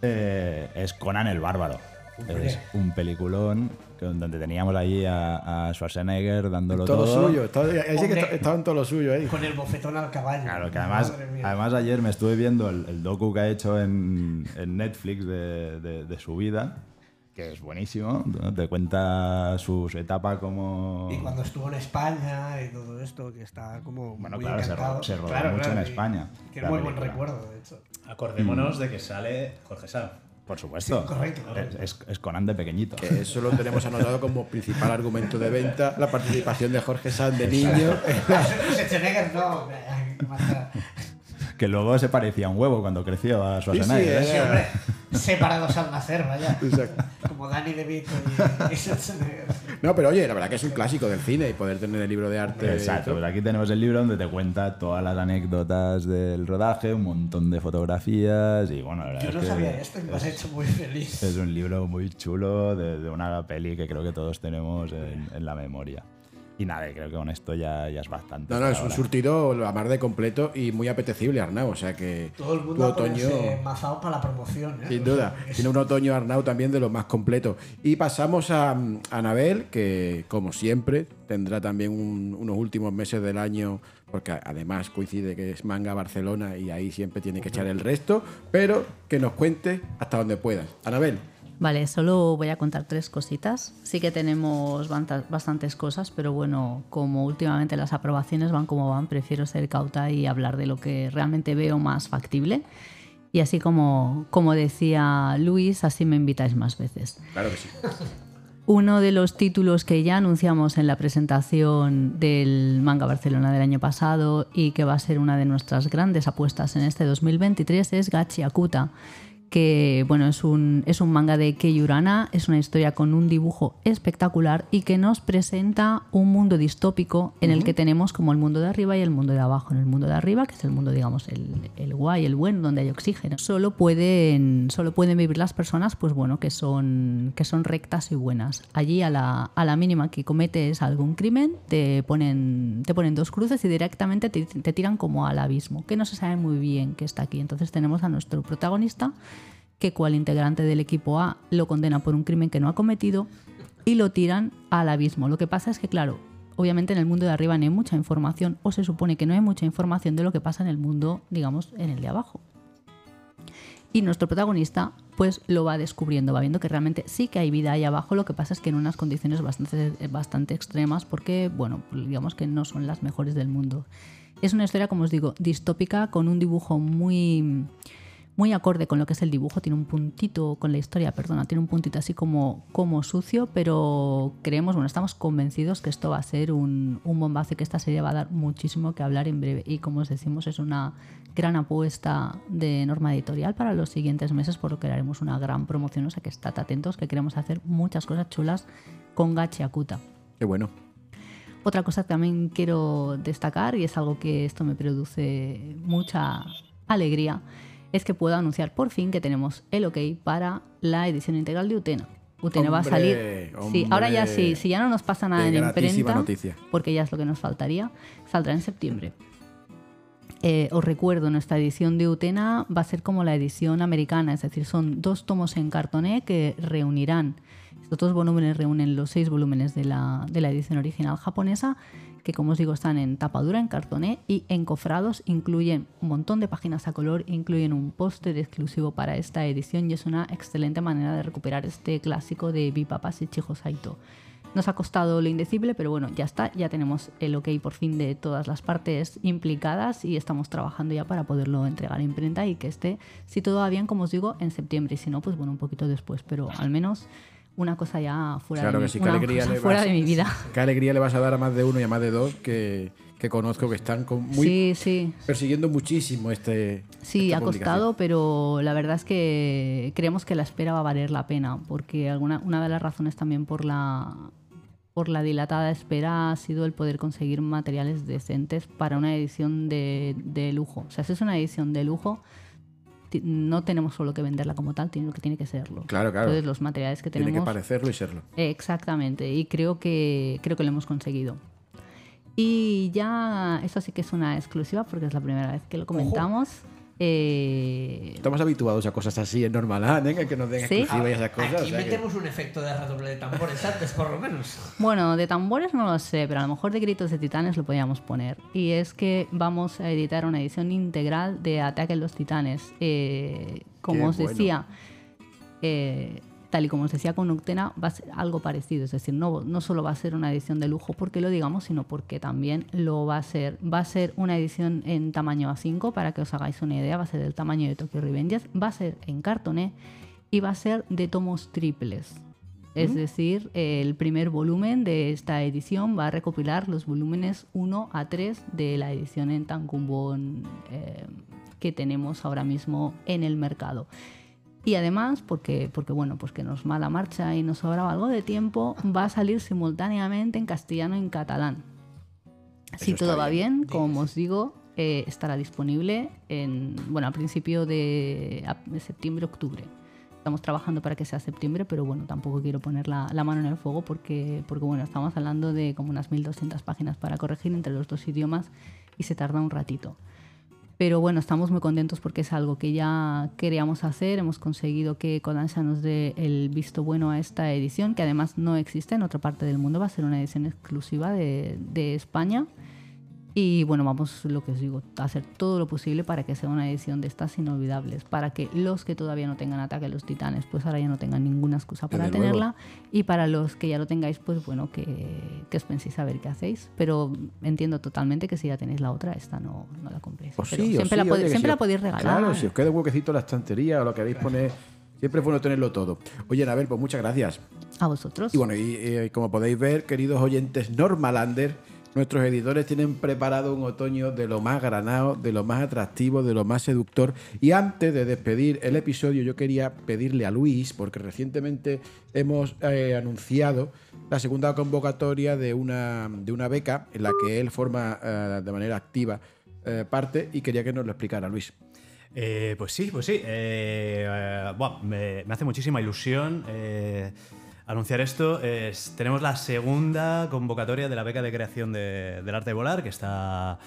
eh, es Conan el Bárbaro. Es un peliculón donde teníamos ahí a, a Schwarzenegger dándolo todo, todo. suyo. Estaba, ahí sí que Hombre. esta- estaba en todo lo suyo ahí. Con el bofetón al caballo. Claro, que además, además ayer me estuve viendo el, el docu que ha hecho en, en Netflix de, de- de su vida, que es buenísimo. ¿no? Te cuenta su, su etapa como... Y cuando estuvo en España y todo esto, que está como Bueno, muy claro, encantado. se rodó Claro, mucho claro, en España, Tiene muy buen recuerdo, de hecho. Acordémonos de que sale Jorge Sá. Por supuesto. Sí, correcto, correcto. Es, es- Conan de pequeñito. Que eso lo tenemos anotado como principal argumento de venta, la participación de Jorge Sanz de niño. [laughs] Schwarzenegger no. [laughs] Que luego se parecía a un huevo cuando creció a Schwarzenegger. Sí, sí, ¿eh? Sí, hombre, separados al nacer, vaya. Exacto. Como Danny DeVito y, y Schwarzenegger. No, pero oye, la verdad que es un clásico del cine y poder tener el libro de arte. Exacto, pues aquí tenemos el libro donde te cuenta todas las anécdotas del rodaje, un montón de fotografías y bueno, la verdad Yo no es que sabía esto y me has hecho muy feliz. es un libro muy chulo de, de una peli que creo que todos tenemos en, en la memoria. Y nada, creo que con esto ya, ya es bastante. No, no, es un surtido la mar de completo y muy apetecible, Arnau. O sea que Todo el mundo otoño. mazado para la promoción. ¿eh? Sin O sea, duda. es- Tiene un otoño Arnau también de los más completos. Y pasamos a mm, Anabel, que como siempre tendrá también un- unos últimos meses del año, porque a- además coincide que es manga Barcelona y ahí siempre tiene que echar el resto, pero que nos cuente hasta donde puedas. Anabel. Vale, solo voy a contar tres cositas. Sí que tenemos bastantes cosas, pero bueno, como últimamente las aprobaciones van como van, prefiero ser cauta y hablar de lo que realmente veo más factible. Y así como, como decía Luis, así me invitáis más veces. Claro que sí. Uno de los títulos que ya anunciamos en la presentación del Manga Barcelona del año pasado y que va a ser una de nuestras grandes apuestas en este 2023 es Gachi Akuta, que bueno, es un, es un manga de Kei Urana, es una historia con un dibujo espectacular y que nos presenta un mundo distópico en el que tenemos como el mundo de arriba y el mundo de abajo. En el mundo de arriba, que es el mundo, digamos, el, el guay, el bueno, donde hay oxígeno, solo pueden, solo pueden vivir las personas, pues bueno, que son, que son rectas y buenas. Allí a la, a la mínima que cometes algún crimen, te ponen, te ponen dos cruces y directamente te, te tiran como al abismo, que no se sabe muy bien qué está aquí. Entonces tenemos a nuestro protagonista que cual integrante del equipo A lo condena por un crimen que no ha cometido y lo tiran al abismo. Lo que pasa es que, claro, obviamente en el mundo de arriba no hay mucha información o se supone que no hay mucha información de lo que pasa en el mundo, digamos, en el de abajo. Y nuestro protagonista pues lo va descubriendo, va viendo que realmente sí que hay vida ahí abajo, lo que pasa es que en unas condiciones bastante, bastante extremas porque, bueno, digamos que no son las mejores del mundo. Es una historia, como os digo, distópica, con un dibujo muy muy acorde con lo que es el dibujo, tiene un puntito con la historia, perdona, tiene un puntito así como, como sucio, pero creemos, bueno, estamos convencidos que esto va a ser un, un bombazo y que esta serie va a dar muchísimo que hablar en breve. Y como os decimos, es una gran apuesta de norma editorial para los siguientes meses, por lo que haremos una gran promoción, o sea que estad atentos, que queremos hacer muchas cosas chulas con Gachi Akuta. Qué bueno. Otra cosa que también quiero destacar, y es algo que esto me produce mucha alegría, es que puedo anunciar por fin que tenemos el ok para la edición integral de Utena. Utena va a salir. Sí, ahora ya sí, si ya no nos pasa nada en imprenta, noticia. porque ya es lo que nos faltaría, saldrá en septiembre. Eh, os recuerdo, nuestra edición de Utena va a ser como la edición americana, es decir, son dos tomos en cartoné que reunirán, estos dos volúmenes reúnen los seis volúmenes de la, edición original japonesa, que como os digo están en tapadura, en cartoné y encofrados, incluyen un montón de páginas a color, incluyen un póster exclusivo para esta edición y es una excelente manera de recuperar este clásico de Bipapas y Chijo Saito. Nos ha costado lo indecible, pero bueno, ya está, ya tenemos el ok por fin de todas las partes implicadas y estamos trabajando ya para poderlo entregar a imprenta y que esté, si todo va bien, como os digo, en septiembre y si no, pues bueno, un poquito después, pero al menos una cosa ya fuera, Claro de, que sí, mi, alegría cosa le fuera vas- de mi vida. [laughs] Qué alegría le vas a dar a más de uno y a más de dos que, que conozco que están con muy, Sí, sí. persiguiendo muchísimo este. Sí, ha costado, pero la verdad es que creemos que la espera va a valer la pena, porque alguna, una de las razones también por la, por la dilatada espera ha sido el poder conseguir materiales decentes para una edición de, de lujo. O sea, si es una edición de lujo, no tenemos solo que venderla como tal, tiene que tiene que serlo. Claro, claro. Entonces los materiales que Tiene tenemos que parecerlo y serlo. Exactamente, y creo que, creo que lo hemos conseguido. Y ya, esto sí que es una exclusiva porque es la primera vez que lo comentamos. Eh, Estamos habituados a cosas así en Normalan, ¿eh? que nos den Sí. exclusiva y esas cosas. Aquí o sea que- metemos un efecto de redoble de tambores antes, por lo menos. bueno, de tambores no lo sé, pero a lo mejor de gritos de titanes lo podríamos poner. Y es que vamos a editar una edición integral de Ataque a los Titanes. Eh, como Qué os bueno. decía, eh, tal y como os decía con Octena, va a ser algo parecido. Es decir, no, no solo va a ser una edición de lujo porque lo digamos, sino porque también lo va a ser. Va a ser una edición en tamaño A5, para que os hagáis una idea, va a ser del tamaño de Tokyo Revengers, va a ser en cartoné y va a ser de tomos triples. Es decir, el primer volumen de esta edición va a recopilar los volúmenes 1 a 3 de la edición en Tankumbon eh, que tenemos ahora mismo en el mercado. Y además, porque, porque bueno, pues que nos mala marcha y nos sobraba algo de tiempo, va a salir simultáneamente en castellano y en catalán. Si todo va bien. bien, como os digo, eh, estará disponible en, bueno, a principio de septiembre-octubre. Estamos trabajando para que sea septiembre, pero bueno, tampoco quiero poner la, la mano en el fuego porque, porque bueno, estamos hablando de como unas 1200 páginas para corregir entre los dos idiomas y se tarda un ratito. Pero bueno, estamos muy contentos porque es algo que ya queríamos hacer. Hemos conseguido que Kodansha nos dé el visto bueno a esta edición, que además no existe en otra parte del mundo. Va a ser una edición exclusiva de, de España. Y bueno, vamos, lo que os digo, a hacer todo lo posible para que sea una edición de estas inolvidables, para que los que todavía no tengan ataque a los titanes, pues ahora ya no tengan ninguna excusa para Desde luego. tenerla. Y para los que ya lo tengáis, pues bueno, que, que os penséis a ver qué hacéis. Pero entiendo totalmente que si ya tenéis la otra, esta no, no la compréis. O Pero sí, siempre sí, la, oye, podéis- que siempre si la podéis regalar. Claro, si os queda un huequecito en la estantería o lo queréis poner Siempre es bueno tenerlo todo. Oye, Anabel, pues muchas gracias. A vosotros. Y bueno, y, eh, como podéis ver, queridos oyentes Normalander, nuestros editores tienen preparado un otoño de lo más granado, de lo más atractivo, de lo más seductor. Y antes de despedir el episodio, yo quería pedirle a Luis, porque recientemente hemos eh, anunciado la segunda convocatoria de una, de una beca en la que él forma eh, de manera activa eh, parte y quería que nos lo explicara, Luis. Pues sí, pues sí. Buah, me, hace muchísima ilusión anunciar esto. Es- tenemos la segunda convocatoria de la beca de creación de- del arte de volar, que está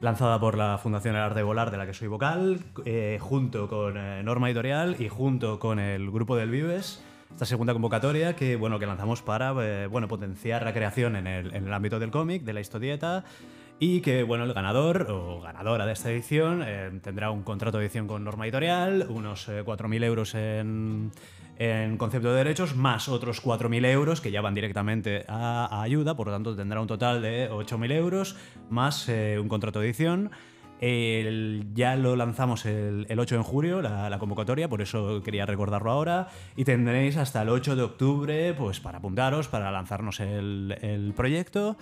lanzada por la Fundación El Arte de Volar, de la que soy vocal, eh, junto con eh, Norma Editorial y junto con el grupo del Vives. Esta segunda convocatoria que, bueno, que lanzamos para eh, bueno, potenciar la creación en el, en el ámbito del cómic, de la historieta, y que, bueno, el ganador o ganadora de esta edición tendrá un contrato de edición con Norma Editorial, unos eh, 4.000 euros en, en concepto de derechos, más otros 4.000 euros que ya van directamente a, ayuda, por lo tanto tendrá un total de 8.000 euros, más eh, un contrato de edición. Ya lo lanzamos el, el 8 de julio, la, convocatoria, por eso quería recordarlo ahora. Y tendréis hasta el 8 de octubre pues, para apuntaros, para lanzarnos el, el proyecto.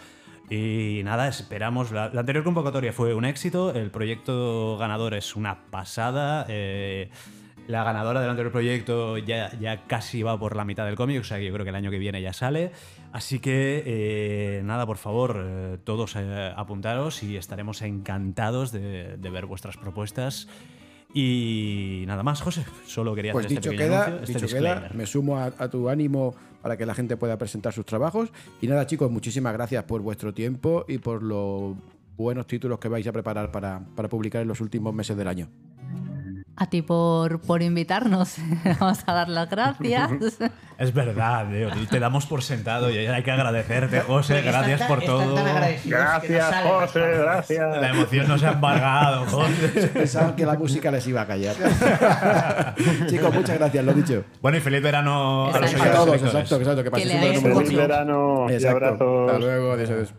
Y nada, esperamos. La, la anterior convocatoria fue un éxito, el proyecto ganador es una pasada. eh, la ganadora del anterior proyecto ya, ya casi va por la mitad del cómic, o sea que yo creo que el año que viene ya sale. Así que eh, nada, por favor, eh, todos eh, apuntaros y estaremos encantados de, de ver vuestras propuestas. Y nada más, José, solo quería Pues hacer este dicho pequeño queda, anuncio, este dicho queda, me sumo a, a tu ánimo para que la gente pueda presentar sus trabajos. Y nada, chicos, muchísimas gracias por vuestro tiempo y por los buenos títulos que vais a preparar para, para publicar en los últimos meses del año. A ti por, por invitarnos. [laughs] Vamos a dar las gracias. [laughs] Es verdad, tío, te damos por sentado y hay que agradecerte, José, gracias tan- por todo. no Gracias, José, gracias. La emoción nos ha embargado, José. [laughs] Pensaban que la música les iba a callar. chicos, muchas gracias, lo dicho. Bueno, y feliz verano a los. A todos, exacto, exacto. Que paséis un buen mucho. Feliz verano y abrazos. Hasta luego, adiós, adiós.